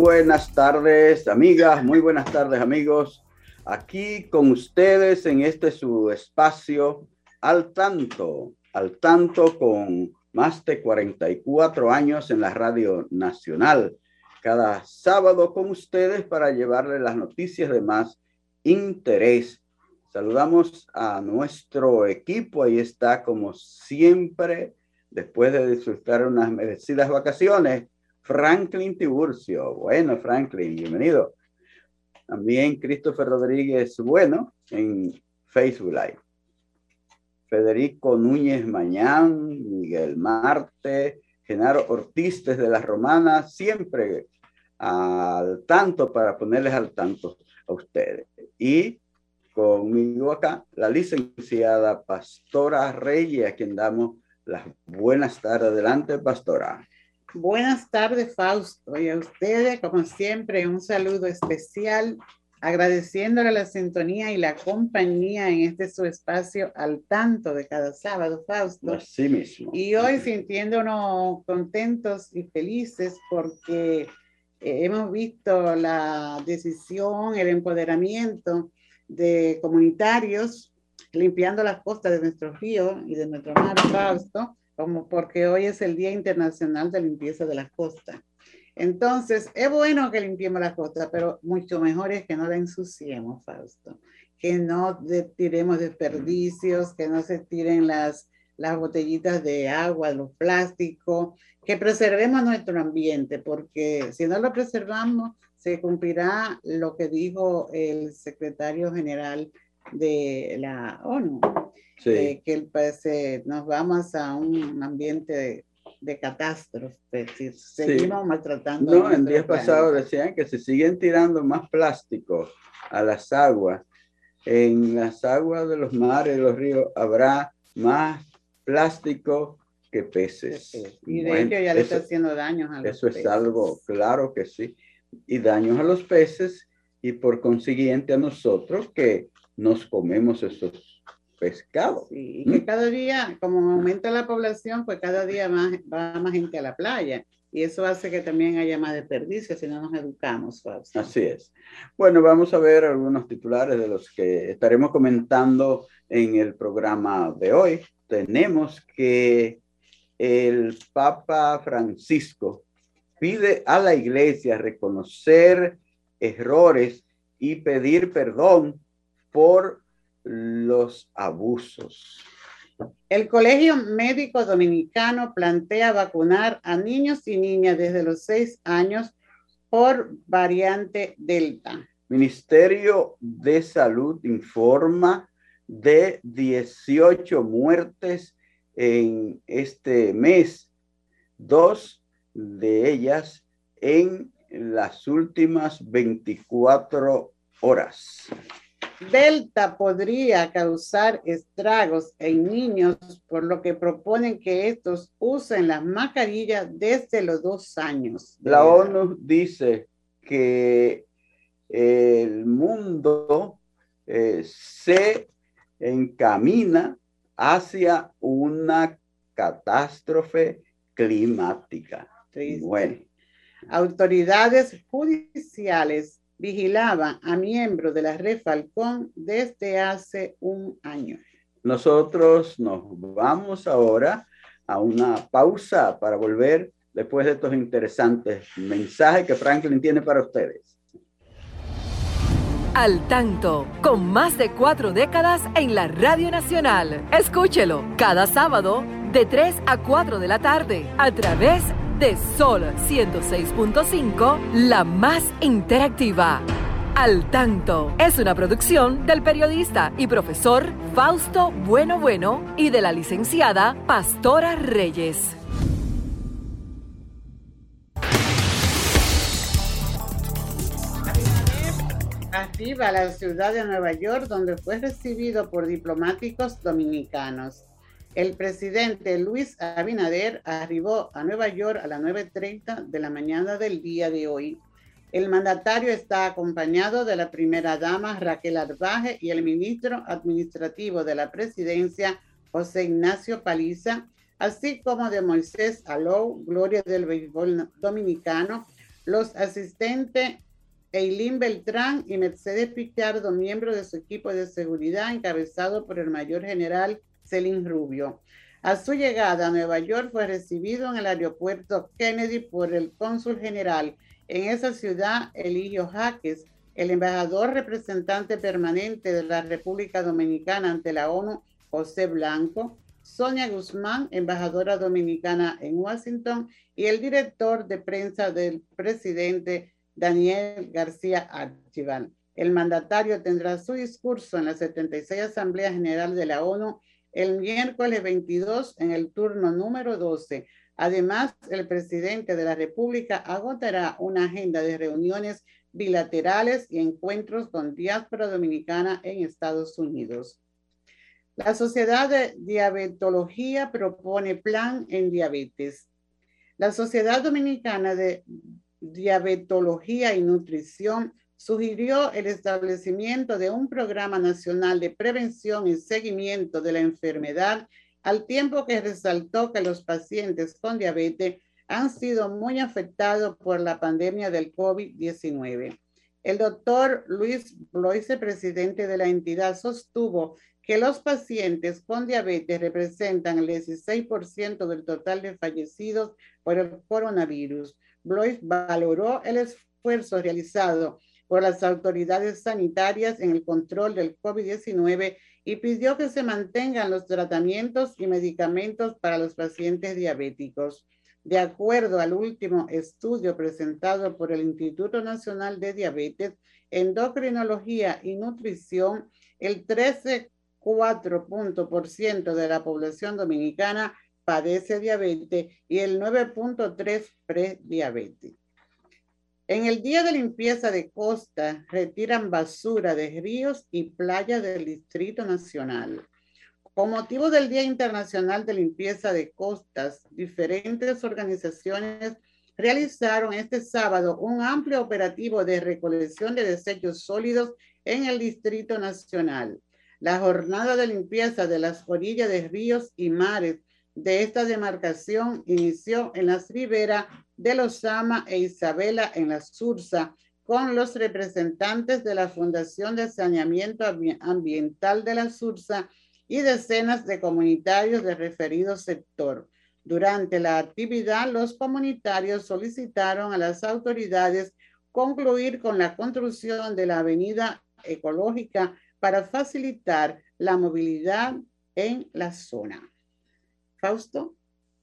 Buenas tardes, amigas, muy buenas tardes, amigos. Aquí con ustedes en este su espacio al tanto, al tanto con más de 44 años en la Radio Nacional. Cada sábado con ustedes para llevarles las noticias de más interés. Saludamos a nuestro equipo, ahí está como siempre, después de disfrutar unas merecidas vacaciones Franklin Tiburcio. Bueno, Franklin, bienvenido. También Christopher Rodríguez Bueno en Facebook Live. Federico Núñez Mañán, Miguel Marte, Genaro Ortiz desde las Romanas, siempre al tanto para ponerles al tanto a ustedes. Y conmigo acá, la licenciada Pastora Reyes, a quien damos las buenas tardes. Adelante, Pastora. Buenas tardes, Fausto, y a ustedes, como siempre, un saludo especial, agradeciéndole la sintonía y la compañía en este su espacio al tanto de cada sábado, Fausto. Así mismo. Y hoy sintiéndonos contentos y felices porque eh, hemos visto la decisión, el empoderamiento de comunitarios limpiando las costas de nuestro río y de nuestro mar, Fausto como porque hoy es el Día Internacional de Limpieza de la Costa. Entonces, es bueno que limpiemos la costa, pero mucho mejor es que no la ensuciemos, Fausto, que no tiremos desperdicios, que no se tiren las, las botellitas de agua, los plásticos, que preservemos nuestro ambiente, porque si no lo preservamos, se cumplirá lo que dijo el secretario general de la ONU, que el, pues, nos vamos a un ambiente de, de catástrofe, si seguimos maltratando. No, en días pasados decían que se siguen tirando más plástico a las aguas. En las aguas de los mares, de los ríos, habrá más plástico que peces. Y de hecho ya le está haciendo daños a los Eso es algo, claro que sí. Y daños a los peces y por consiguiente a nosotros que nos comemos esos pescado. y que cada día, como aumenta la población, pues cada día más, va más gente a la playa. Y eso hace que también haya más desperdicio si no nos educamos. Así es. Bueno, vamos a ver algunos titulares de los que estaremos comentando en el programa de hoy. Tenemos que el Papa Francisco pide a la iglesia reconocer errores y pedir perdón por los abusos. El Colegio Médico Dominicano plantea vacunar a niños y niñas desde los seis años por variante Delta. Ministerio de Salud informa de 18 muertes en este mes, dos de ellas en las últimas 24 horas. Delta podría causar estragos en niños, por lo que proponen que estos usen las mascarillas desde los dos años. La ONU dice que el mundo eh, se encamina hacia una catástrofe climática. Bueno, Autoridades judiciales vigilaban a miembros de la Red Falcón desde hace un año. Nosotros nos vamos ahora a una pausa para volver después de estos interesantes mensajes que Franklin tiene para ustedes. Al tanto, con más de cuatro décadas en la Radio Nacional. Escúchelo cada sábado de 3 a 4 de la tarde a través de Sol 106.5, la más interactiva. Al tanto es una producción del periodista y profesor Fausto Bueno Bueno y de la licenciada Pastora Reyes. Arriba la ciudad de Nueva York, donde fue recibido por diplomáticos dominicanos. El presidente Luis Abinader arribó a Nueva York a las 9.30 de la mañana del día de hoy. El mandatario está acompañado de la primera dama Raquel Arbaje y el ministro administrativo de la presidencia José Ignacio Paliza, así como de Moisés Alou, Gloria del Béisbol Dominicano, los asistentes Eileen Beltrán y Mercedes Pichardo, miembros de su equipo de seguridad encabezado por el mayor general Celín Rubio. A su llegada a Nueva York fue recibido en el aeropuerto Kennedy por el cónsul general en esa ciudad, Eligio Jaques, el embajador representante permanente de la República Dominicana ante la ONU, José Blanco, Sonia Guzmán, embajadora dominicana en Washington, y el director de prensa del presidente Daniel García Archival. El mandatario tendrá su discurso en la 76 Asamblea General de la ONU el miércoles 22 en el turno número 12. Además, el presidente de la República agotará una agenda de reuniones bilaterales y encuentros con diáspora dominicana en Estados Unidos. La Sociedad de Diabetología propone plan en diabetes. La Sociedad Dominicana de Diabetología y Nutrición sugirió el establecimiento de un programa nacional de prevención y seguimiento de la enfermedad, al tiempo que resaltó que los pacientes con diabetes han sido muy afectados por la pandemia del COVID-19. El doctor Luis Bloise, presidente de la entidad, sostuvo que los pacientes con diabetes representan el 16% del total de fallecidos por el coronavirus. Blois valoró el esfuerzo realizado por las autoridades sanitarias en el control del COVID-19 y pidió que se mantengan los tratamientos y medicamentos para los pacientes diabéticos. De acuerdo al último estudio presentado por el Instituto Nacional de Diabetes, Endocrinología y Nutrición, el 13,4% de la población dominicana padece diabetes y el 9.3 prediabetes. En el día de limpieza de costa, retiran basura de ríos y playas del Distrito Nacional. Con motivo del Día Internacional de Limpieza de Costas, diferentes organizaciones realizaron este sábado un amplio operativo de recolección de desechos sólidos en el Distrito Nacional. La jornada de limpieza de las orillas de ríos y mares de esta demarcación inició en las riberas de Lozama e Isabela en la Sursa con los representantes de la Fundación de Saneamiento Ambiental de la Sursa y decenas de comunitarios del referido sector. Durante la actividad, los comunitarios solicitaron a las autoridades concluir con la construcción de la avenida ecológica para facilitar la movilidad en la zona. Fausto,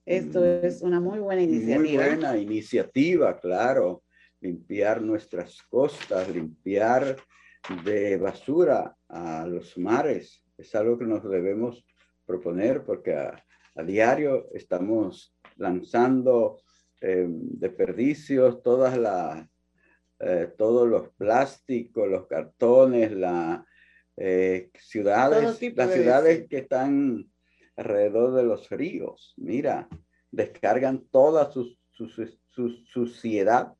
esto mm. es una muy buena iniciativa. Muy buena iniciativa, claro. Limpiar nuestras costas, limpiar de basura a los mares. Es algo que nos debemos proponer porque a, diario estamos lanzando em, desperdicios, todas las, eh, todos los plásticos, los cartones, las eh, ciudades, las ciudades que están alrededor de los ríos. Mira, descargan toda su, suciedad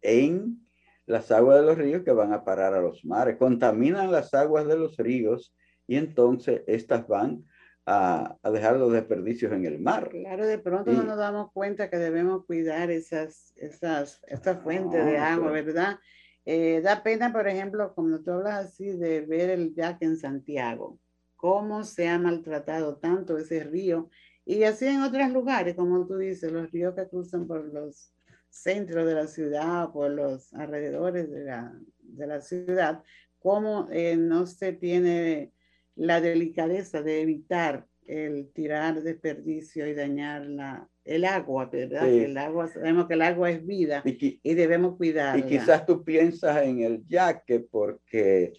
en las aguas de los ríos que van a parar a los mares. Contaminan las aguas de los ríos y entonces estas van a, dejar los desperdicios en el mar. Claro, de pronto no nos damos cuenta que debemos cuidar esas, esas, fuentes de agua, ¿verdad? Eh, da pena, por ejemplo, como tú hablas así, de ver el Jack en Santiago, cómo se ha maltratado tanto ese río, y así en otros lugares, como tú dices, los ríos que cruzan por los centros de la ciudad, por los alrededores de la, de la ciudad, cómo eh, no se tiene la delicadeza de evitar el tirar desperdicio y dañar la, el agua, ¿verdad? El agua, sabemos que el agua es vida y, debemos cuidarla. Y quizás tú piensas en el yaque porque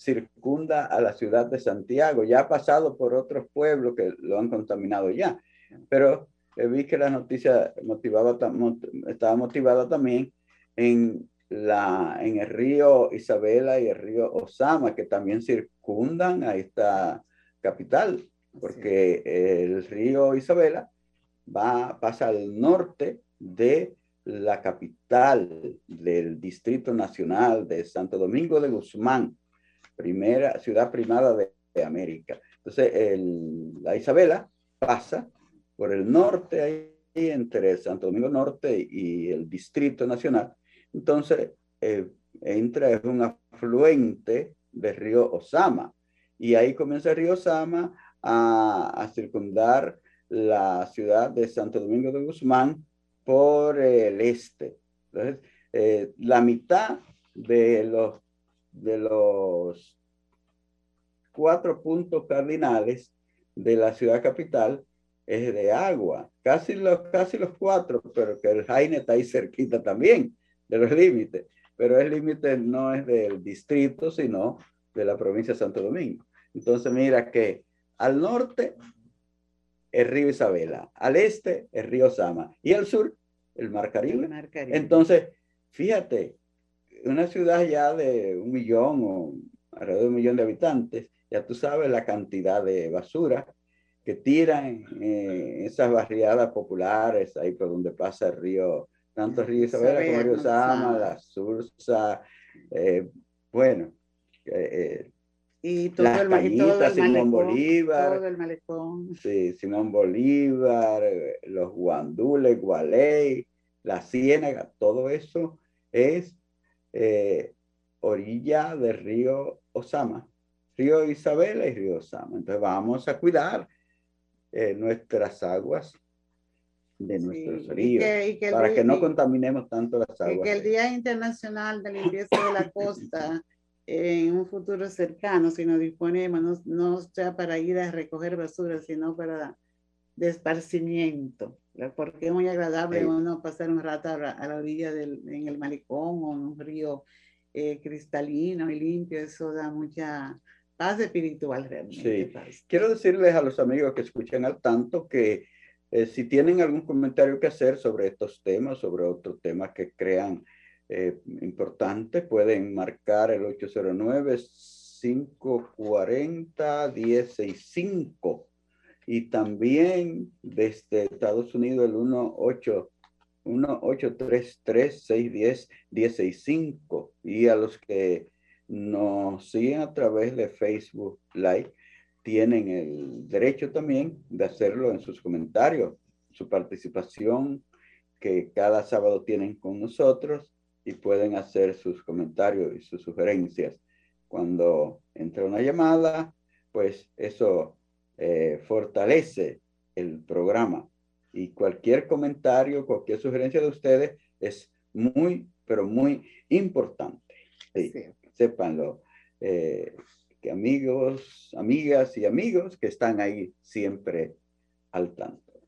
circunda a la ciudad de Santiago, ya ha pasado por otros pueblos que lo han contaminado ya, pero vi que la noticia motivaba, estaba motivada también en, la, en el río Isabela y el río Osama, que también circundan a esta capital, porque el río Isabela va, pasa al norte de la capital del Distrito Nacional de Santo Domingo de Guzmán, primera ciudad primada de, América. Entonces, el, la Isabela pasa por el norte, ahí entre Santo Domingo Norte y el Distrito Nacional. Entonces, eh, entra, es un afluente del río Osama. Y ahí comienza el río Osama a, circundar la ciudad de Santo Domingo de Guzmán por el este. Entonces, eh, la mitad de los, de los cuatro puntos cardinales de la ciudad capital es de agua, casi los, casi los cuatro, pero que el Jaime está ahí cerquita también de los límites, pero el límite no es del distrito, sino de la provincia de Santo Domingo. Entonces mira que al norte el río Isabela, al este el río Sama y al sur el Mar Caribe. El Mar Caribe. Entonces, fíjate, una ciudad ya de un millón o alrededor de un millón de habitantes, ya tú sabes la cantidad de basura que tiran eh, esas barriadas populares ahí por donde pasa el río, tanto el río Isabela como el río Sama, la Sursa, eh, bueno. Eh, y todo el, malecón, Simón Bolívar. Todo el malecón. Sí, Simón Bolívar, los guandules, Gualey, la Ciénaga, todo eso es orilla del río Osama, río Isabela y río Osama. Entonces vamos a cuidar eh, nuestras aguas de nuestros ríos, para que no contaminemos tanto las aguas. que el Día Internacional de Limpieza de la Costa en un futuro cercano, si nos disponemos, no, no sea para ir a recoger basura, sino para de esparcimiento, porque es muy agradable uno pasar un rato a la, orilla del, en el malecón o en un río eh, cristalino y limpio, eso da mucha paz espiritual realmente. Sí. Quiero decirles a los amigos que escuchan al tanto que eh, si tienen algún comentario que hacer sobre estos temas, sobre otros temas que crean eh, importantes, pueden marcar el 809-540-165 y también desde Estados Unidos el 18 1833 610 165 y a los que nos siguen a través de Facebook Live, tienen el derecho también de hacerlo en sus comentarios, su participación que cada sábado tienen con nosotros y pueden hacer sus comentarios y sus sugerencias. Cuando entra una llamada, pues eso eh, fortalece el programa y cualquier comentario, cualquier sugerencia de ustedes es muy, pero muy importante. Sí sépanlo, eh, que amigos, amigas y amigos que están ahí siempre al tanto.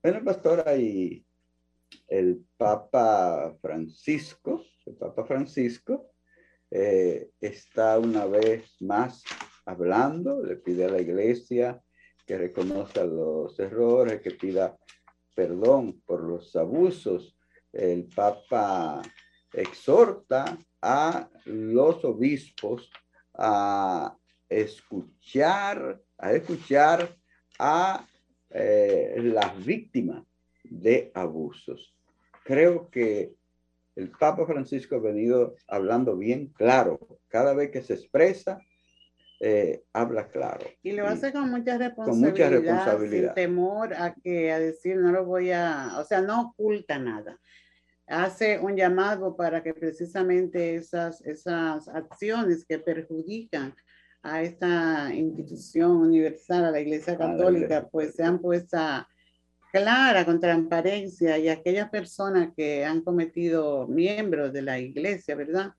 Bueno, pastora, y el Papa Francisco, el Papa Francisco, eh, está una vez más hablando, le pide a la iglesia que reconozca los errores, que pida perdón por los abusos. El Papa exhorta a los obispos a escuchar, a escuchar a eh, las víctimas de abusos. Creo que el Papa Francisco ha venido hablando bien claro. Cada vez que se expresa, eh, habla claro. Y lo hace con mucha responsabilidad, con mucha responsabilidad. sin temor a que a decir no lo voy a, o sea, no oculta nada. Hace un llamado para que precisamente esas, esas acciones que perjudican a esta institución universal, a la Iglesia Católica, pues sean puestas clara, con transparencia, y aquellas personas que han cometido, miembros de la Iglesia, ¿verdad?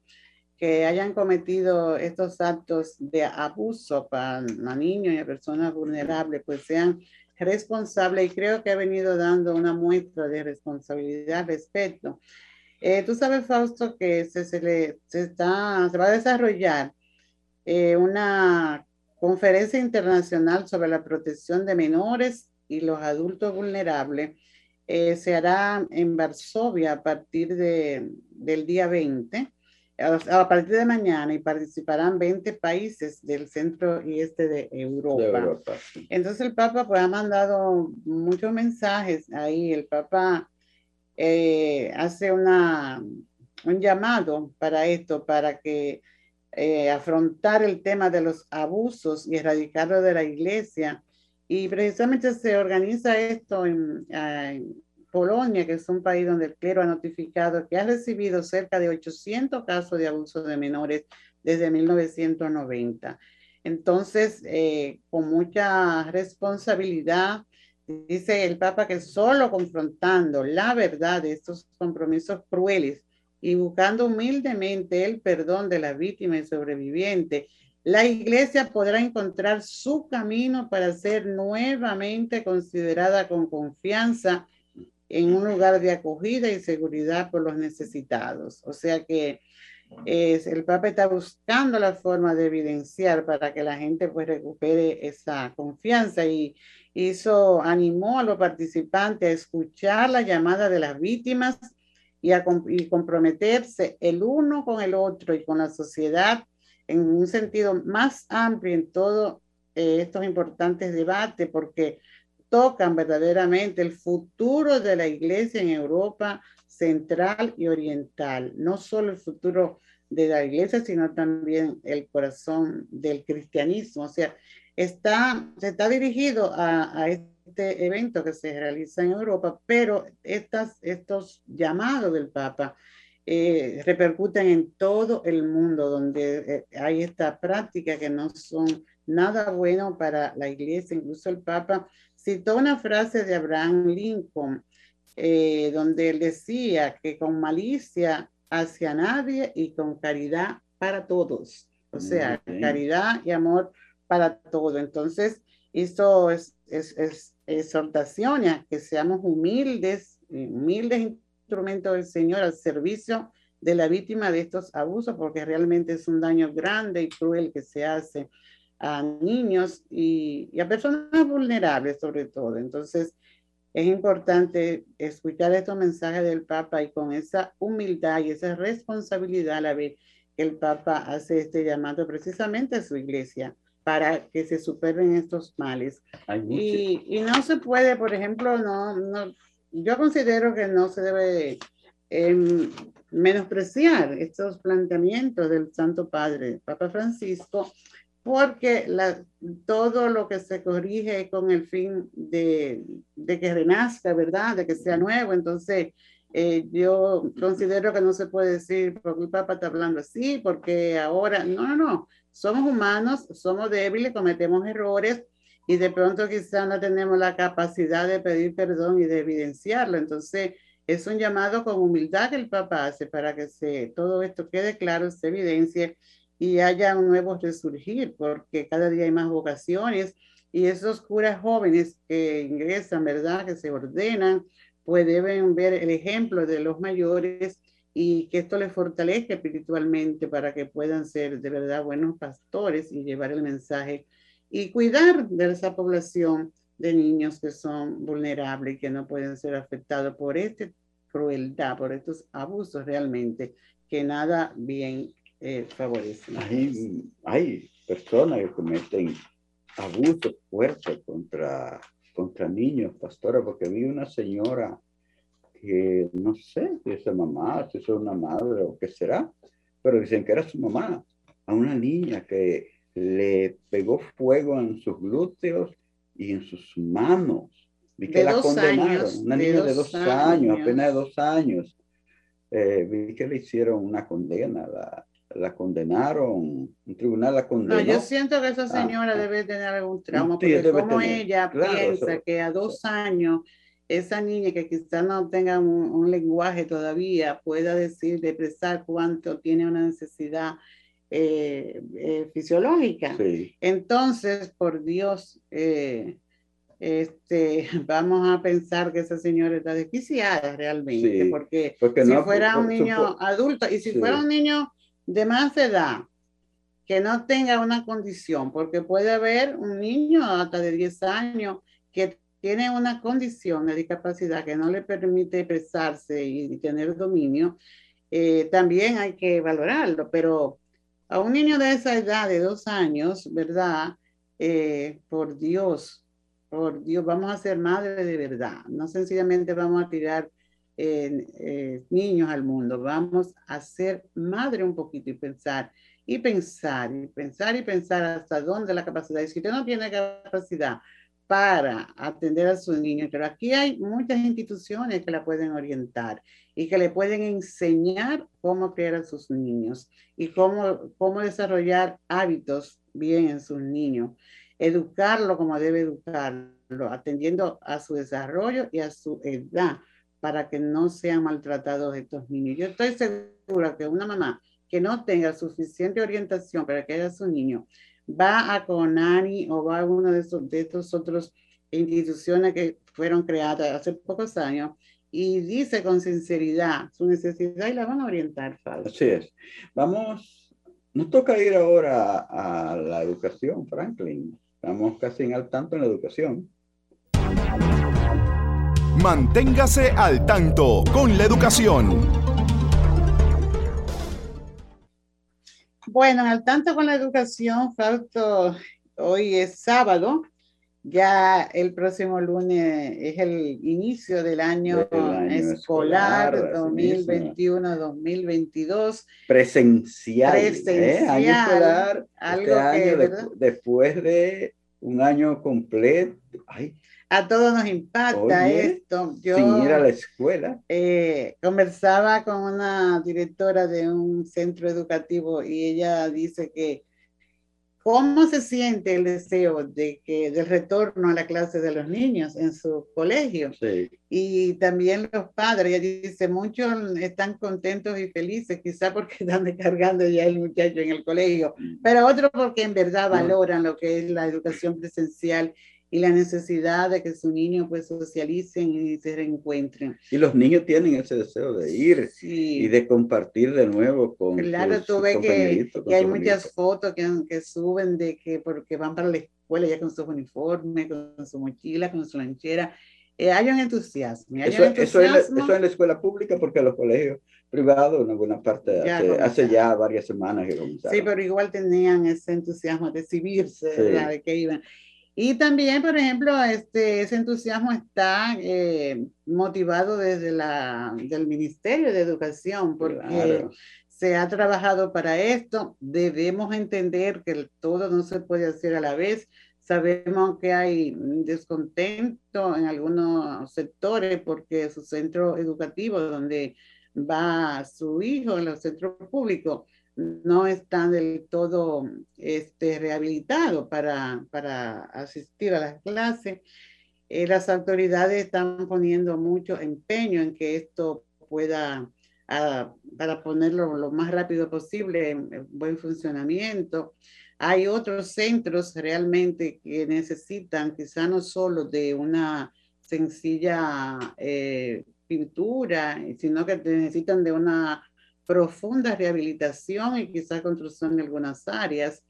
Que hayan cometido estos actos de abuso para niños y a personas vulnerables, pues sean responsables y creo que ha venido dando una muestra de responsabilidad al respecto. Eh, tú sabes, Fausto, que se, se, le, se, está, se va a desarrollar eh, una conferencia internacional sobre la protección de menores y los adultos vulnerables. Eh, se hará en Varsovia a partir de, del día 20 a partir de mañana y participarán 20 países del centro y este de Europa. Entonces el Papa pues ha mandado muchos mensajes ahí. El Papa eh, hace una, un llamado para esto, para que eh, afrontar el tema de los abusos y erradicarlo de la iglesia. Y precisamente se organiza esto en, en Polonia, que es un país donde el clero ha notificado que ha recibido cerca de 800 casos de abuso de menores desde 1990. Entonces, eh, con mucha responsabilidad, dice el Papa que solo confrontando la verdad de estos compromisos crueles y buscando humildemente el perdón de la víctima y sobreviviente, la iglesia podrá encontrar su camino para ser nuevamente considerada con confianza en un lugar de acogida y seguridad por los necesitados. O sea que es, el Papa está buscando la forma de evidenciar para que la gente pues recupere esa confianza y hizo, animó a los participantes a escuchar la llamada de las víctimas y a comprometerse el uno con el otro y con la sociedad en un sentido más amplio en todos eh, estos importantes debates, porque tocan verdaderamente el futuro de la iglesia en Europa central y oriental, no solo el futuro de la iglesia, sino también el corazón del cristianismo. O sea, está, se está dirigido a, este evento que se realiza en Europa, pero estas, estos llamados del Papa eh, repercuten en todo el mundo donde eh, hay esta práctica que no son nada bueno para la iglesia. Incluso el Papa citó una frase de Abraham Lincoln, eh, donde él decía que con malicia hacia nadie y con caridad para todos. O sea, caridad y amor para todo. Entonces, hizo es, es, es, exhortaciones que seamos humildes, humildes instrumentos del Señor al servicio de la víctima de estos abusos, porque realmente es un daño grande y cruel que se hace a niños y, a personas vulnerables sobre todo. Entonces, es importante escuchar estos mensajes del Papa y con esa humildad y esa responsabilidad a la vez que el Papa hace este llamado precisamente a su iglesia para que se superen estos males. Y, y, no se puede, por ejemplo, no, no, yo considero que no se debe em, menospreciar estos planteamientos del Santo Padre, Papa Francisco, porque la, todo lo que se corrige con el fin de, de, que renazca, ¿verdad? De que sea nuevo. Entonces, eh, yo considero que no se puede decir, porque el Papa está hablando así, porque ahora, no, no, no, somos humanos, somos débiles, cometemos errores y de pronto quizás no tenemos la capacidad de pedir perdón y de evidenciarlo. Entonces, es un llamado con humildad que el Papa hace para que se, todo esto quede claro, se evidencie y haya un nuevo resurgir, porque cada día hay más vocaciones y esos curas jóvenes que ingresan, ¿verdad? Que se ordenan, pues deben ver el ejemplo de los mayores y que esto les fortalezca espiritualmente para que puedan ser de verdad buenos pastores y llevar el mensaje y cuidar de esa población de niños que son vulnerables y que no pueden ser afectados por esta crueldad, por estos abusos realmente, que nada bien eh, Hay, personas que cometen abusos fuertes contra, contra niños, pastora, porque vi una señora que no sé si es mamá, si es una madre o qué será, pero dicen que era su mamá, a una niña que le pegó fuego en sus glúteos y en sus manos. Vi que De la condenaron, años, una de niña de dos dos años, años. apenas de dos años. Eh, vi que le hicieron una condena, la, la condenaron, un tribunal la No, condenó. yo siento que esa Ah, señora ah. debe tener algún trauma, Sí, porque como tener. ella Claro, piensa eso- que a dos años esa niña que quizás no tenga un, un lenguaje todavía pueda decir, de expresar cuánto tiene una necesidad eh, eh, fisiológica. Sí, Entonces, por Dios, eh, este, vamos a pensar que esa señora está desquiciada realmente, Sí, porque porque si no, fuera por- un niño adulto y si Sí. fuera un niño de más edad que no tenga una condición, porque puede haber un niño hasta de 10 años que tiene una condición de discapacidad que no le permite expresarse y tener dominio, eh, también hay que valorarlo, pero a un niño de esa edad, de dos años, ¿verdad? Eh, por Dios, por Dios, vamos a ser madres de verdad, no sencillamente vamos a tirar eh, niños al mundo, vamos a ser madre un poquito y pensar, y pensar, y pensar, y pensar hasta dónde la capacidad. Y si usted no tiene capacidad para atender a sus niños, pero aquí hay muchas instituciones que la pueden orientar y que le pueden enseñar cómo criar a sus niños y cómo, cómo desarrollar hábitos bien en sus niños, educarlo como debe educarlo, atendiendo a su desarrollo y a su edad para que no sean maltratados estos niños. Yo estoy segura que una mamá que no tenga suficiente orientación para que haya su niño va a Conani o va a uno de esos de estos otros instituciones que fueron creadas hace pocos años y dice con sinceridad su necesidad y la van a orientar, Fausto. así es. Vamos, nos toca ir ahora a, a la educación, Franklin. Estamos casi en al tanto en la educación. Manténgase al tanto con la educación. Bueno, al tanto con la educación, Fausto, hoy es sábado, ya el próximo lunes es el inicio del año, Del año escolar, escolar, así mismo. 2021-2022. Presencial. ¿eh? Año Presencial, escolar, algo este que, año, después de un año completo, ay, A todos nos impacta Oye, esto. Yo sin ir a la escuela. eh, conversaba con una directora de un centro educativo y ella dice que cómo se siente el deseo de que del retorno a la clase de los niños en su colegio Sí, y también los padres. Ella dice muchos están contentos y felices, quizá porque están descargando ya el muchacho en el colegio, pero otros porque en verdad Mm. valoran lo que es la educación presencial y la necesidad de que su niño pues socialicen y se reencuentren. Y los niños tienen ese deseo de ir Sí. y de compartir de nuevo con Claro, sus tú ves que, que hay sus muchas fotos que, que suben de que porque van para la escuela ya con sus uniformes, con su mochila, con su lanchera. Eh, hay un entusiasmo. hay Eso, un eso, en la, entusiasmo. eso en la escuela pública, porque los colegios privados, una buena parte, Ya hace, hace ya varias semanas que comenzaron. Sí, pero igual tenían ese entusiasmo de exhibirse, Sí. De que iban. Y también, por ejemplo, este, ese entusiasmo está eh, motivado desde la, del Ministerio de Educación, porque Claro. se ha trabajado para esto. Debemos entender que todo no se puede hacer a la vez. Sabemos que hay descontento en algunos sectores porque su centro educativo donde va su hijo en los centros públicos no están del todo este, rehabilitados para, para asistir a las clases. Eh, las autoridades están poniendo mucho empeño en que esto pueda, ah, para ponerlo lo más rápido posible en, en buen funcionamiento. Hay otros centros realmente que necesitan quizá no solo de una sencilla eh, pintura, sino que necesitan de una profunda rehabilitación y quizá construcción de algunas áreas.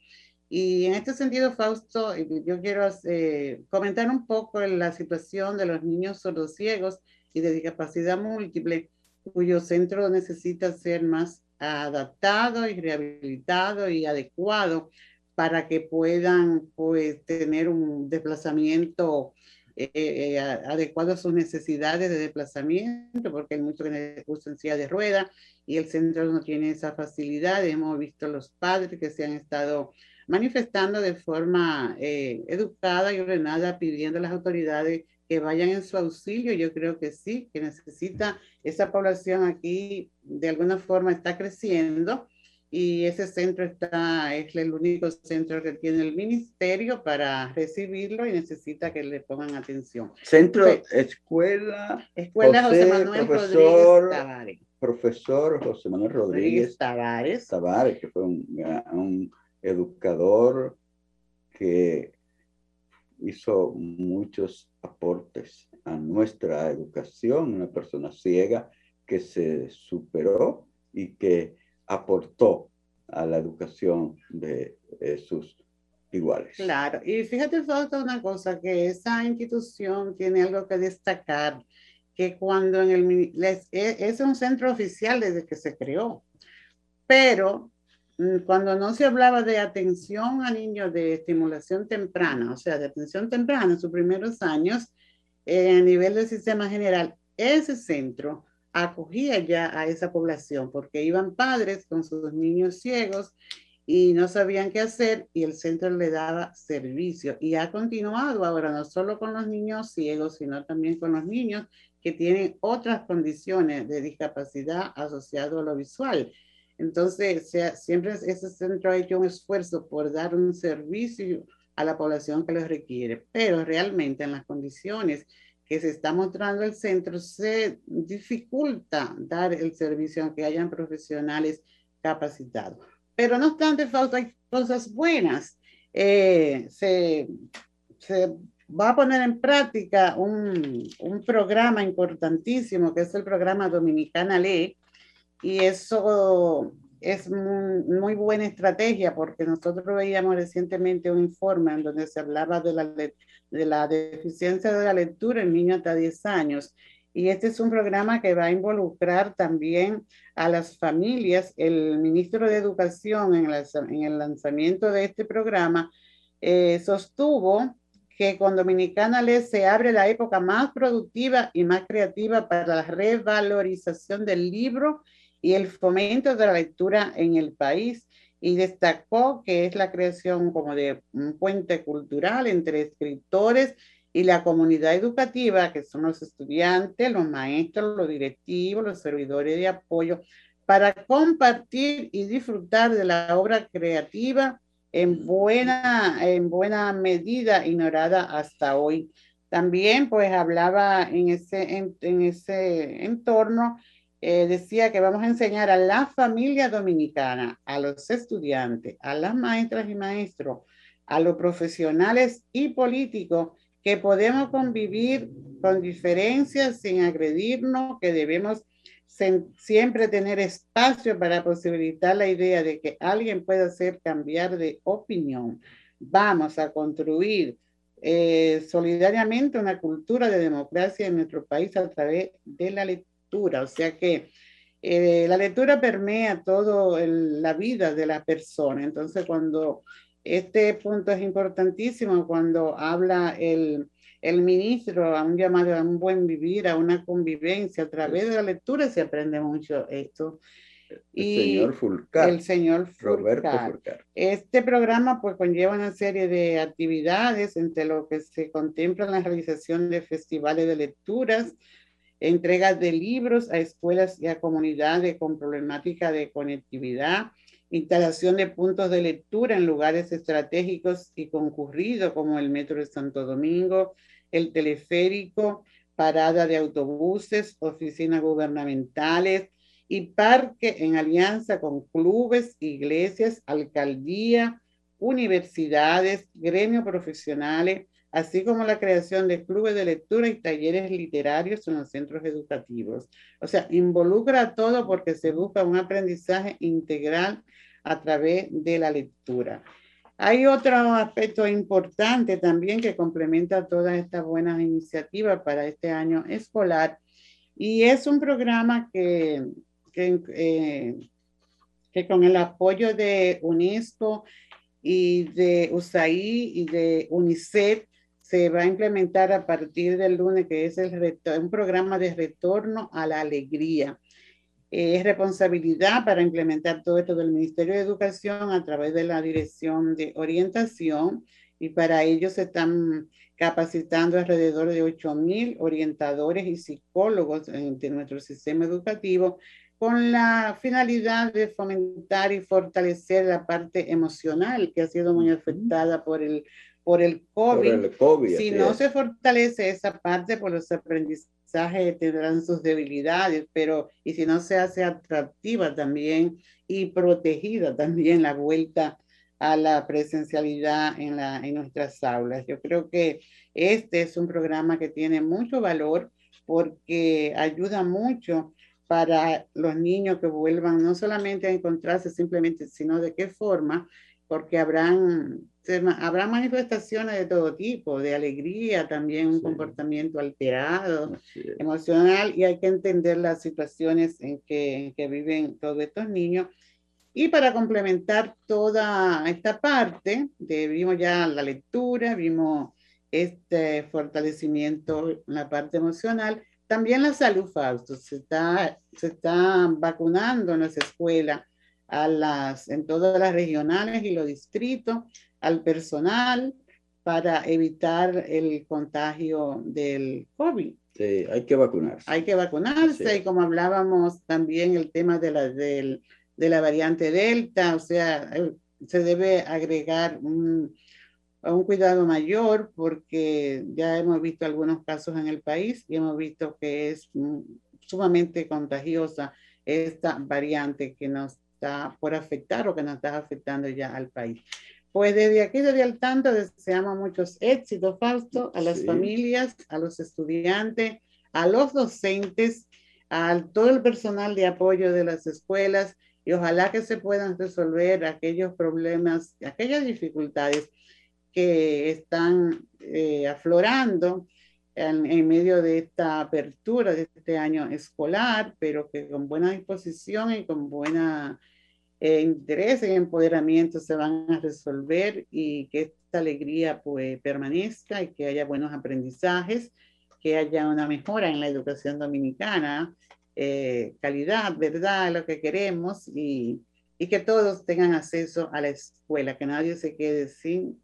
Y en este sentido, Fausto, yo quiero eh, comentar un poco la situación de los niños sordociegos y de discapacidad múltiple, cuyo centro necesita ser más adaptado y rehabilitado y adecuado para que puedan pues, tener un desplazamiento eh, eh, adecuado a sus necesidades de desplazamiento, porque hay muchos que usan silla de rueda y el centro no tiene esa facilidad. Hemos visto los padres que se han estado manifestando de forma eh, educada y ordenada, pidiendo a las autoridades que vayan en su auxilio. Yo creo que sí, que necesita esa población aquí, de alguna forma está creciendo y ese centro está, es el único centro que tiene el ministerio para recibirlo y necesita que le pongan atención. Centro, escuela, escuela José, Manuel profesor, Rodríguez Tavares. Profesor José Manuel Rodríguez, Tavares. Tavares, que fue un educador que hizo muchos aportes a nuestra educación, una persona ciega que se superó y que aportó a la educación de, sus iguales. Claro, y fíjate falta una cosa, que esa institución tiene algo que destacar, que cuando en el es, es un centro oficial desde que se creó, pero mm, cuando no se hablaba de atención a niños de estimulación temprana, o sea, de atención temprana en sus primeros años, eh, a nivel del sistema general, ese centro acogía ya a esa población porque iban padres con sus niños ciegos y no sabían qué hacer y el centro le daba servicio. Y ha continuado ahora no solo con los niños ciegos, sino también con los niños que tienen otras condiciones de discapacidad asociado a lo visual. Entonces, siempre ese centro ha hecho un esfuerzo por dar un servicio a la población que lo requiere, pero realmente en las condiciones que se está mostrando el centro, se dificulta dar el servicio aunque hayan profesionales capacitados. Pero no obstante, falta hay cosas buenas. Eh, se, se, va a poner en práctica un, un, programa importantísimo que es el programa Dominicana Ley y eso es muy, buena estrategia porque nosotros veíamos recientemente un informe en donde se hablaba de la, de la deficiencia de la lectura en niños hasta 10 años. Y este es un programa que va a involucrar también a las familias. El ministro de Educación en, en el lanzamiento de este programa eh, sostuvo que con Dominicana Le se abre la época más productiva y más creativa para la revalorización del libro y el fomento de la lectura en el país. Y destacó que es la creación como de un puente cultural entre escritores y la comunidad educativa, que son los estudiantes, los maestros, los directivos, los servidores de apoyo, para compartir y disfrutar de la obra creativa en buena, en buena medida ignorada hasta hoy. También pues hablaba en ese, en ese entorno eh, decía que vamos a enseñar a la familia dominicana, a los estudiantes, a las maestras y maestros, a los profesionales y políticos que podemos convivir con diferencias sin agredirnos, que debemos siempre tener espacio para posibilitar la idea de que alguien pueda hacer cambiar de opinión. Vamos a construir eh, solidariamente una cultura de democracia en nuestro país a través de la lectura o sea que eh, la lectura permea toda la vida de la persona. Entonces, cuando este punto es importantísimo, cuando habla el, el ministro a un llamado a un buen vivir, a una convivencia, a través de la lectura se aprende mucho esto. El señor Fulcar. El señor Roberto Fulcar. Este programa pues conlleva una serie de actividades entre lo que se contempla en la realización de festivales de lecturas, entregas de libros a escuelas y a comunidades con problemática de conectividad, instalación de puntos de lectura en lugares estratégicos y concurridos como el Metro de Santo Domingo, el teleférico, parada de autobuses, oficinas gubernamentales y parque en alianza con clubes, iglesias, alcaldía, universidades, gremios profesionales, así como la creación de clubes de lectura y talleres literarios en los centros educativos. O sea, involucra todo porque se busca un aprendizaje integral a través de la lectura. Hay otro aspecto importante también que complementa todas estas buenas iniciativas para este año escolar y es un programa que, que, eh, que con el apoyo de UNESCO y de USAID y de UNICEF se va a implementar a partir del lunes, que es el un programa de retorno a la alegría. Eh, es responsabilidad para implementar todo esto del Ministerio de Educación a través de la Dirección de Orientación y para ello se están capacitando alrededor de 8.000 orientadores y psicólogos de nuestro sistema educativo con la finalidad de fomentar y fortalecer la parte emocional que ha sido muy afectada por el, por el COVID. si no se fortalece esa parte por los aprendizajes tendrán sus debilidades, pero y si no se hace atractiva también y protegida también la vuelta a la presencialidad en, la, en nuestras aulas. Yo creo que este es un programa que tiene mucho valor porque ayuda mucho para los niños que vuelvan no solamente a encontrarse simplemente, sino de qué forma, porque habrán, habrá manifestaciones de todo tipo, de alegría, también un comportamiento alterado, emocional, y hay que entender las situaciones en que, en que viven todos estos niños y para complementar toda esta parte, vimos ya la lectura, vimos este fortalecimiento en la parte emocional, también la salud, Fausto. Se está, se está vacunando en las escuelas, a las, en todas las regionales y los distritos, al personal para evitar el contagio del COVID. Sí, hay que vacunarse. Hay que vacunarse y como hablábamos también el tema de la, del de la variante Delta, o sea, eh, se debe agregar un, un cuidado mayor porque ya hemos visto algunos casos en el país y hemos visto que es mm, sumamente contagiosa esta variante que nos está por afectar o que nos está afectando ya al país. Pues desde aquí, desde al tanto, deseamos muchos éxitos, Fausto, a las familias, a los estudiantes, a los docentes, a todo el personal de apoyo de las escuelas y ojalá que se puedan resolver aquellos problemas, aquellas dificultades que están eh, aflorando en, medio de esta apertura de este año escolar, pero que con buena disposición y con buena eh, interés y empoderamiento se van a resolver y que esta alegría pues permanezca y que haya buenos aprendizajes, que haya una mejora en la educación dominicana eh, calidad, verdad, lo que queremos y, y, que todos tengan acceso a la escuela, que nadie se quede sin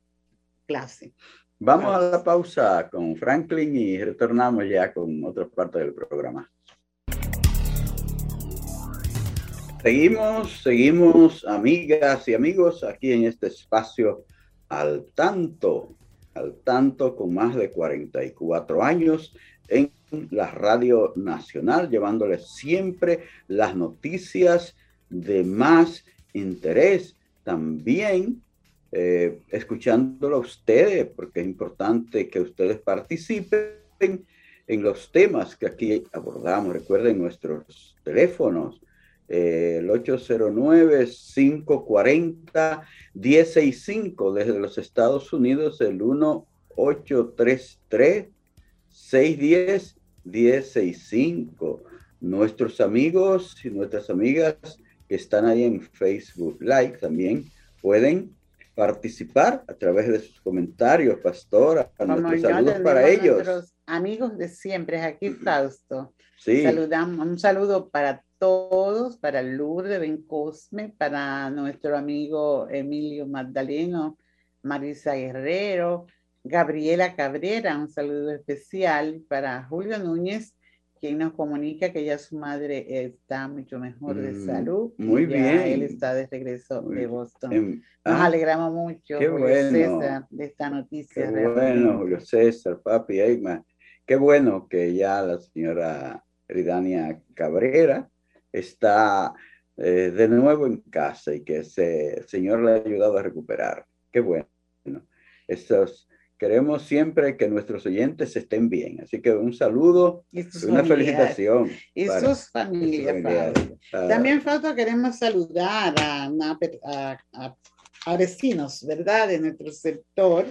clase. Vamos a la pausa con Franklin y retornamos ya con otra parte del programa. Seguimos, seguimos, amigas y amigos, aquí en este espacio al tanto, al tanto con más de 44 años en la Radio Nacional, llevándoles siempre las noticias de más interés. También eh, escuchándolo a ustedes, porque es importante que ustedes participen en los temas que aquí abordamos. Recuerden nuestros teléfonos, eh, el 809-540-165 desde los Estados Unidos, el 1833 610 1065. Nuestros amigos y nuestras amigas que están ahí en Facebook Live también pueden participar a través de sus comentarios, pastora. Nuestros saludos para ellos. Nuestros amigos de siempre, aquí Fausto. Sí. Saludamos, un saludo para todos, para Lourdes Bencosme, para nuestro amigo Emilio Magdaleno, Marisa Guerrero, Gabriela Cabrera, un saludo especial para Julio Núñez, quien nos comunica que ya su madre está mucho mejor de mm, salud. Muy bien. Él está de regreso de Boston. Nos ah, alegramos mucho, qué bueno. César, de esta noticia. Qué bueno, Julio César, papi, Aima. Qué bueno que ya la señora Ridania Cabrera está eh, de nuevo en casa y que ese el Señor le ha ayudado a recuperar. Qué bueno. Estos Queremos siempre que nuestros oyentes estén bien. Así que un saludo y una felicitación. Y sus familias. Ah. También, Fausto, queremos saludar a, a, vecinos, ¿verdad?, de nuestro sector.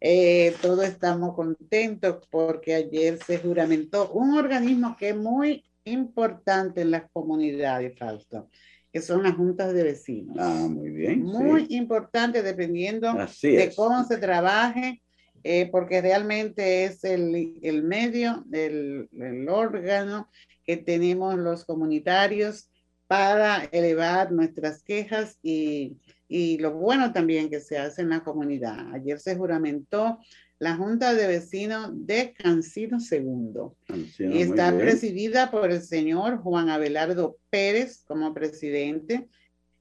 Eh, todos estamos contentos porque ayer se juramentó un organismo que es muy importante en las comunidades, Fausto, que son las juntas de vecinos. Ah, muy bien. Muy importante dependiendo de cómo se trabaje eh, porque realmente es el, el medio, el, el, órgano que tenemos los comunitarios para elevar nuestras quejas y, y lo bueno también que se hace en la comunidad. Ayer se juramentó la Junta de Vecinos de Cancino Segundo. y está presidida por el señor Juan Abelardo Pérez como presidente,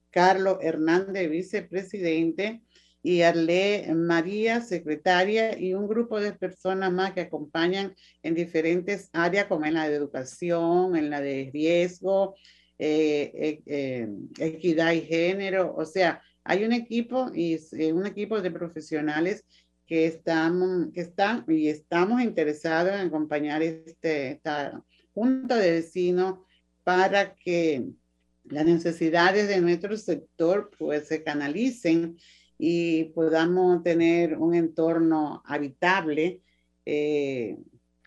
Carlos Hernández, vicepresidente, y Arlé María, secretaria, y un grupo de personas más que acompañan en diferentes áreas, como en la de educación, en la de riesgo, eh, eh, eh, equidad y género. O sea, hay un equipo y un equipo de profesionales que estamos, que están y estamos interesados en acompañar este, esta junta de vecinos para que las necesidades de nuestro sector pues se canalicen y podamos tener un entorno habitable eh,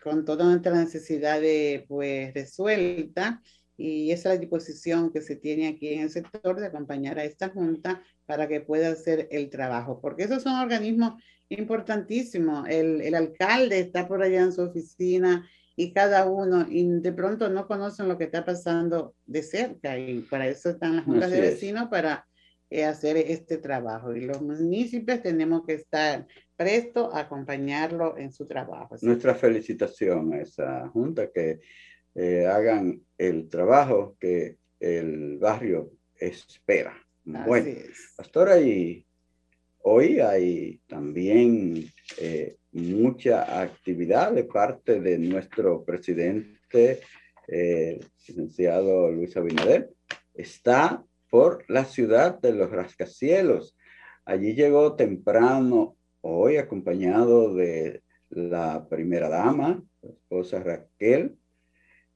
con todas nuestras necesidades pues resueltas y esa es la disposición que se tiene aquí en el sector de acompañar a esta junta para que pueda hacer el trabajo, porque esos son organismos importantísimos. El, el alcalde está por allá en su oficina y cada uno, y de pronto no conocen lo que está pasando de cerca, y para eso están las juntas de vecinos, para eh, hacer este trabajo. Y los municipios tenemos que estar prestos a acompañarlo en su trabajo. Nuestra felicitación a esa junta que eh, hagan el trabajo que el barrio espera. bueno, pastora, y hoy hay también eh, mucha actividad de parte de nuestro presidente, eh, licenciado Luis Abinader. Está por la ciudad de los rascacielos. Allí llegó temprano hoy acompañado de la primera dama, la esposa Raquel,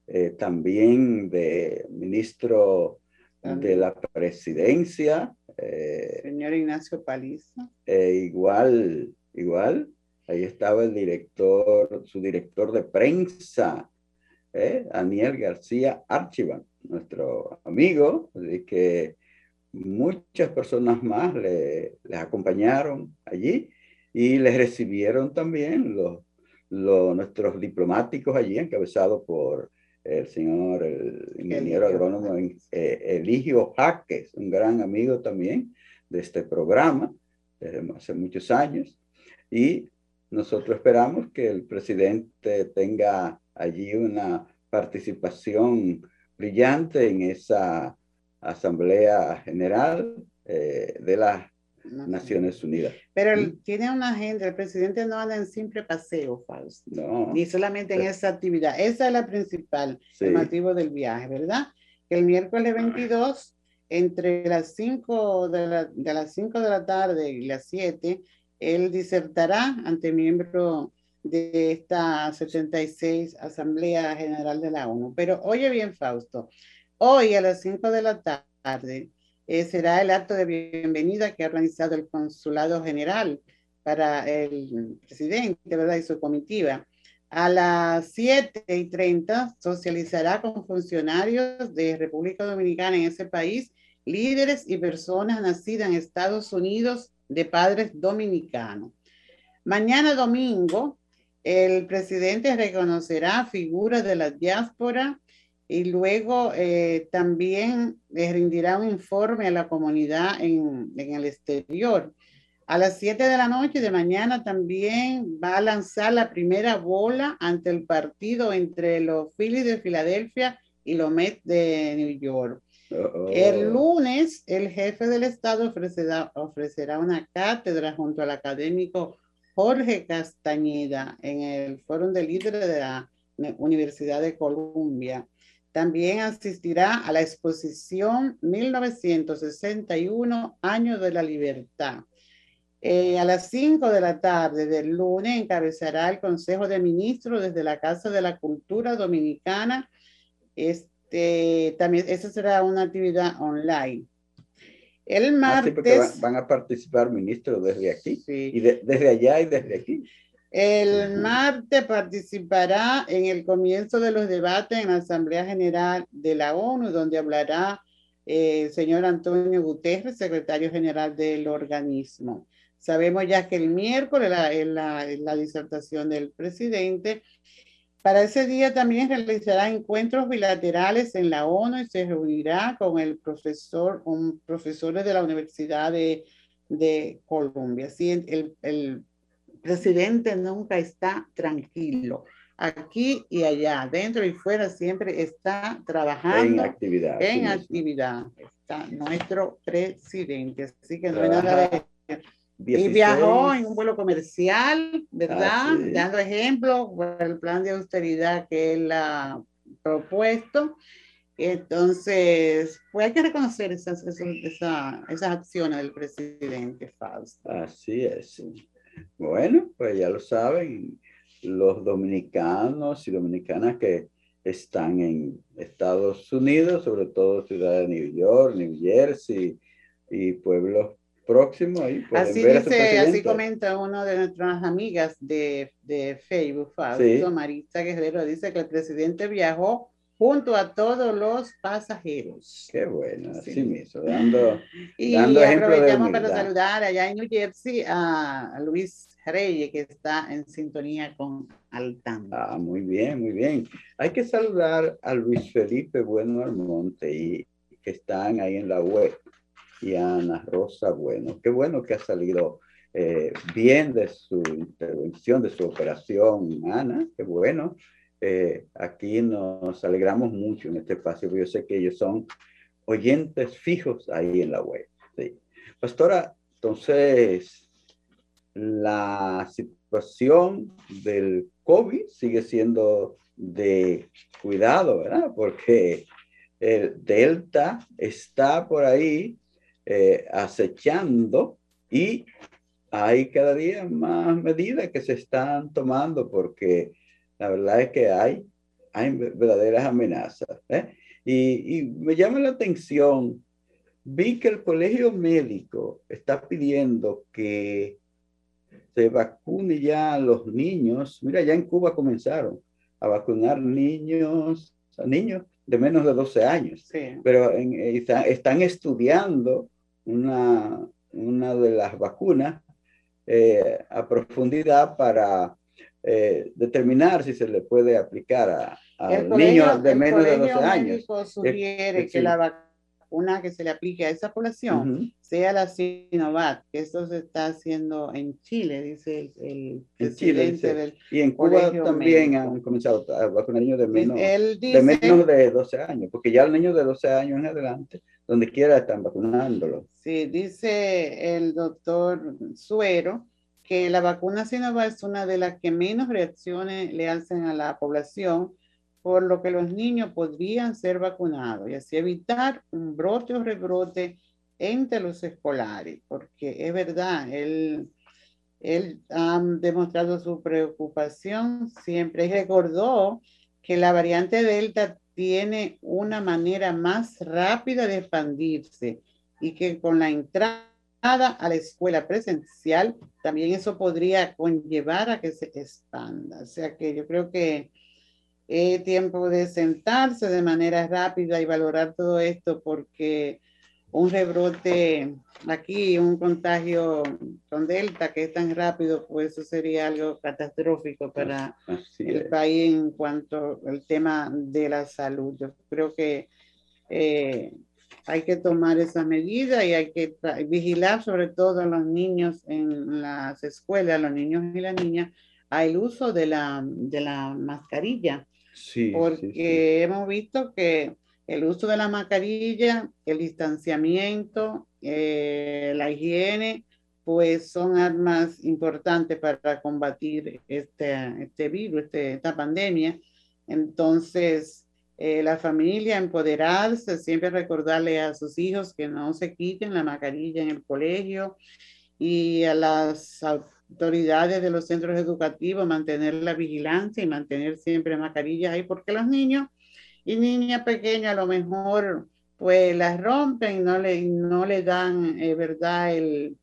eh, también de ministro de la presidencia. Eh, Señor Ignacio Paliza. igual, igual, Ahí estaba el director, su director de prensa, ¿eh? Daniel García Archivan, nuestro amigo, de que muchas personas más le, les acompañaron allí y les recibieron también los, los, nuestros diplomáticos allí, encabezados por el señor el ingeniero agrónomo eh, Eligio Jaques, un gran amigo también de este programa desde hace muchos años. Y nosotros esperamos que el presidente tenga allí una participación brillante en esa Asamblea General eh, de las Naciones Unidas. Pero él tiene una agenda, el presidente no anda en simple paseo, Fausto, no, ni solamente en esa actividad. Esa es la principal, el motivo del viaje, ¿verdad? El miércoles 22, entre las 5 de, de las 5 de la tarde y las 7, él disertará ante miembro de esta 76 Asamblea General de la ONU. Pero oye bien, Fausto, hoy a las 5 de la tarde eh, será el acto de bienvenida que ha organizado el Consulado General para el presidente, ¿verdad? Y su comitiva. A las 7 y 30 socializará con funcionarios de República Dominicana en ese país, líderes y personas nacidas en Estados Unidos de padres dominicanos. Mañana domingo, el presidente reconocerá figuras de la diáspora y luego eh, también rendirá un informe a la comunidad en, en el exterior. A las 7 de la noche de mañana también va a lanzar la primera bola ante el partido entre los Phillies de Filadelfia y los Mets de New York. El lunes, el jefe del Estado ofrecerá, ofrecerá una cátedra junto al académico Jorge Castañeda en el Foro de Líderes de la Universidad de Columbia. También asistirá a la exposición 1961, Años de la Libertad. Eh, a las 5 de la tarde del lunes encabezará el Consejo de Ministros desde la Casa de la Cultura Dominicana. Este, también esa será una actividad online. El ah, martes. van, a participar ministros desde aquí. Y desde allá y desde aquí. El martes participará en el comienzo de los debates en la Asamblea General de la ONU, donde hablará eh, el señor Antonio Guterres, secretario general del organismo. Sabemos ya que el miércoles la, la, la disertación del presidente Para ese día también realizará encuentros bilaterales en la ONU y se reunirá con el profesor, con profesores de la Universidad de, de Columbia. Así, el, el presidente nunca está tranquilo aquí y allá, dentro y fuera, siempre está trabajando En actividad. en sí actividad. Está nuestro presidente, así que no hay nada de... Y 16, viajó en un vuelo comercial, ¿verdad? Dando ejemplos por el plan de austeridad que él ha propuesto. Entonces, pues hay que reconocer esas, esas, esa- esas acciones del presidente Fausto. Así es. Bueno, pues ya lo saben, los dominicanos y dominicanas que están en Estados Unidos, sobre todo ciudad de New York, New Jersey y pueblos próximos, ahí pueden Así dice, así comenta una de nuestras amigas de, de Facebook, Fausto, Sí. Marisa Guerrero, dice que el presidente viajó junto a todos los pasajeros. Qué bueno, Sí. así mismo, dando Y Dando ejemplo de aprovechamos para saludar allá en New Jersey a a Luis Reyes, que está en sintonía con Altán. Ah, muy bien, muy bien. Hay que saludar a Luis Felipe Bueno Almonte y que están ahí en la web y a Ana Rosa Bueno. Qué bueno que ha salido eh, bien de su intervención, de su operación, Ana. Qué bueno. Eh, aquí nos alegramos mucho en este espacio, porque yo sé que ellos son oyentes fijos ahí en la web. Pastora, entonces, la situación del COVID sigue siendo de cuidado, ¿verdad? Porque el Delta está por ahí eh, acechando y hay cada día más medidas que se están tomando porque la verdad es que hay, hay verdaderas amenazas. ¿eh? Y, y me llama la atención, vi que el colegio médico está pidiendo que se vacune ya a los niños. Mira, ya en Cuba comenzaron a vacunar niños, a niños de menos de 12 años, Sí. pero en- eh, está- están estudiando una, una de las vacunas eh, a profundidad para eh, determinar si se le puede aplicar a, a El niños de el menos de colegio 12 años. médico sugiere Eh, que sí. la vacuna que se le aplique a esa población Ujú. sea la Sinovac, que esto se está haciendo en Chile, dice el, el En Chile, presidente dice. del... Y en Cuba también médico. han comenzado a vacunar niños de menos, Él de dice, menos de 12 años, porque ya los niños de 12 años en adelante, donde quiera están vacunándolos. sí, dice el doctor Suero que la vacuna Sinovac es una de las que menos reacciones le hacen a la población, por lo que los niños podrían ser vacunados y así evitar un brote o rebrote entre los escolares, porque es verdad, él, él ha demostrado su preocupación siempre y recordó que la variante Delta tiene una manera más rápida de expandirse y que con la entrada a la escuela presencial también eso podría conllevar a que se expanda. O sea que yo creo que es tiempo de sentarse de manera rápida y valorar todo esto porque un rebrote aquí, un contagio con Delta que es tan rápido, pues eso sería algo catastrófico para el país en cuanto al tema de la salud. Yo creo que eh, hay que tomar esas medidas y hay que vigilar sobre todo a los niños en las escuelas, los niños y las niñas, al uso de la, de la mascarilla Sí, sí, porque sí. hemos visto que el uso de la mascarilla, el distanciamiento, eh, la higiene, pues son armas importantes para combatir este, este virus, este- esta pandemia. Entonces, eh, la familia empoderarse, siempre recordarle a sus hijos que no se quiten la mascarilla en el colegio y a las autoridades de los centros educativos mantener la vigilancia y mantener siempre mascarillas ahí, porque los niños y niñas pequeñas a lo mejor pues las rompen, no le, no le dan, eh, ¿verdad? El,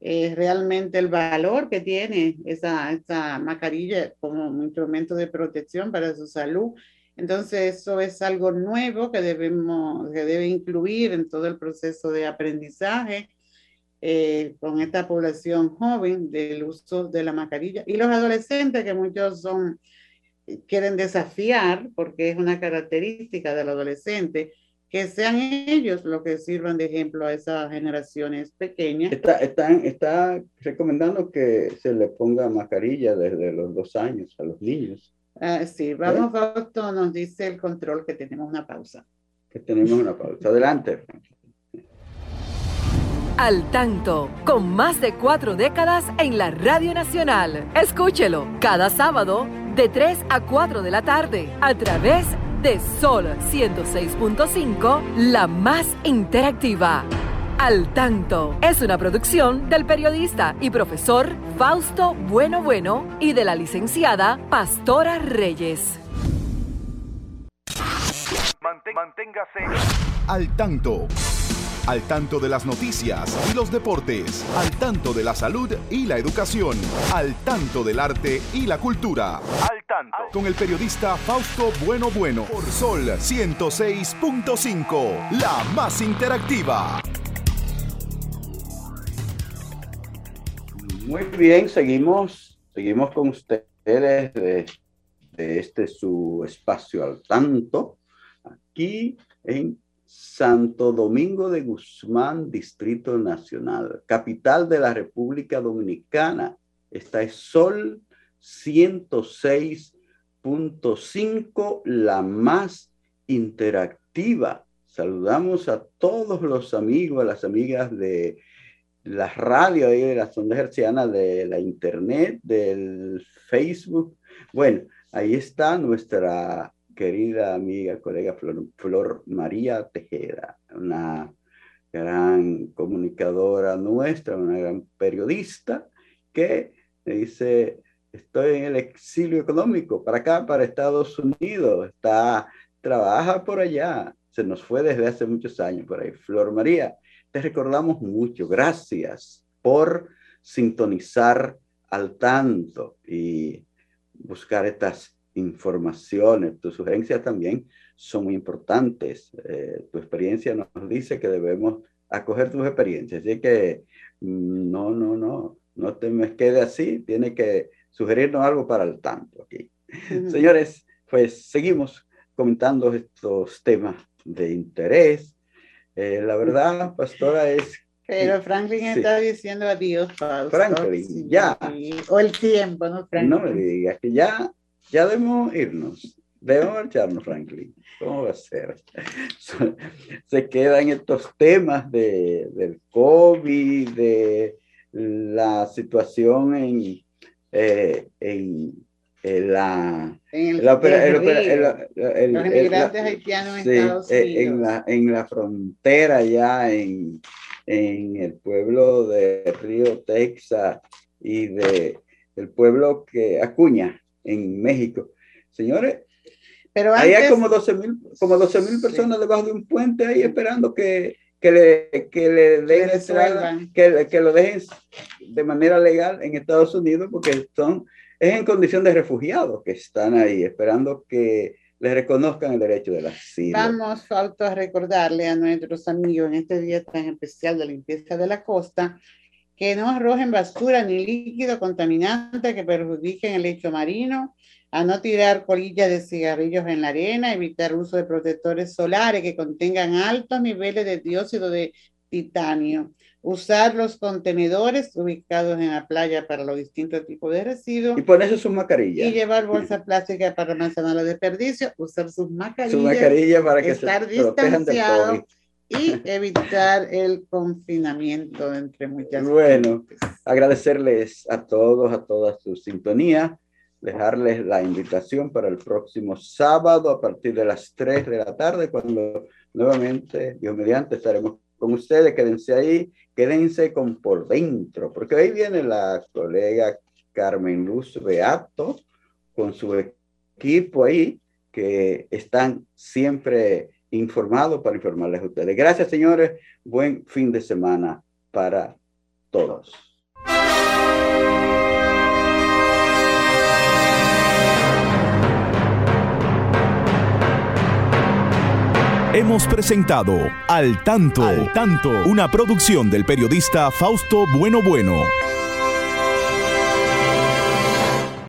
eh, realmente el valor que tiene esa, esa mascarilla como un instrumento de protección para su salud. Entonces, eso es algo nuevo que debemos, que debe incluir en todo el proceso de aprendizaje eh, con esta población joven del uso de la mascarilla y los adolescentes que muchos son quieren desafiar, porque es una característica del adolescente, que sean ellos los que sirvan de ejemplo a esas generaciones pequeñas. Está, está recomendando que se le ponga mascarilla desde los dos años a los niños. Ah, sí, vamos, Fausto, nos dice el control que tenemos una pausa. Que tenemos una pausa. Adelante. Al tanto, con más de cuatro décadas en la Radio Nacional. Escúchelo cada sábado de 3 a 4 de la tarde a través de Sol 106.5, la más interactiva. Al tanto es una producción del periodista y profesor Fausto Bueno Bueno y de la licenciada Pastora Reyes. Manténgase al tanto al tanto de las noticias y los deportes, al tanto de la salud y la educación, al tanto del arte y la cultura. Al tanto. Con el periodista Fausto Bueno Bueno por Sol 106.5, la más interactiva. Muy bien, seguimos, seguimos con ustedes de, este su espacio al tanto, aquí en Santo Domingo de Guzmán, Distrito Nacional, capital de la República Dominicana. Esta es Sol 106.5, la más interactiva. Saludamos a todos los amigos, a las amigas de la radio y de la sonda herciana, de la internet, del Facebook. Bueno, ahí está nuestra querida amiga, colega Flor, María Tejeda, una gran comunicadora nuestra, una gran periodista, que dice, estoy en el exilio económico, para acá, para Estados Unidos, está, trabaja por allá, se nos fue desde hace muchos años por ahí. Flor María, te recordamos mucho, gracias por sintonizar al tanto y buscar estas informaciones, tus sugerencias también son muy importantes. Eh, tu experiencia nos dice que debemos acoger tus experiencias. Así que mm, no, no, no, no te me quede así, tiene que sugerirnos algo para el tanto aquí. Señores, pues seguimos comentando estos temas de interés. Eh, la verdad, pastora, es pero Franklin está diciendo adiós, Franklin, ya. O el tiempo, ¿no, Franklin? No me digas que ya ya debemos irnos. Debemos marcharnos, Franklin. ¿Cómo va a ser? Se quedan estos temas de, del COVID, de la situación en, eh, en, la... En el, el, los inmigrantes haitianos en Estados eh, Unidos. En la, en la frontera ya, en, en el pueblo de Río, Texas, y de el pueblo que Acuña, en México. Señores, pero ahí hay como 12 mil como 12 mil personas debajo de un puente ahí esperando que, que le, que le den que, que, lo dejen de manera legal en Estados Unidos porque son, es en condición de refugiados que están ahí esperando que les reconozcan el derecho de asilo. Vamos, falta recordarle a nuestros amigos en este día tan especial de limpieza de la costa que no arrojen basura ni líquido contaminante que perjudiquen el lecho marino, a no tirar colillas de cigarrillos en la arena, evitar uso de protectores solares que contengan altos niveles de dióxido de titanio, usar los contenedores ubicados en la playa para los distintos tipos de residuos. Y ponerse sus mascarillas. Y llevar bolsas plásticas para almacenar los desperdicios, usar sus mascarillas. Su mascarilla para que estar se distanciados y evitar el confinamiento entre muchas Bueno, agradecerles a todos, a toda su sintonía, dejarles la invitación para el próximo sábado a partir de las 3 de la tarde, cuando nuevamente, Dios mediante, estaremos con ustedes. Quédense ahí, quédense con por dentro, porque ahí viene la colega Carmen Luz Beato con su equipo ahí, que están siempre informado para informarles a ustedes. Gracias, señores. Buen fin de semana para todos. Hemos presentado Al Tanto, Al Tanto, una producción del periodista Fausto Bueno Bueno.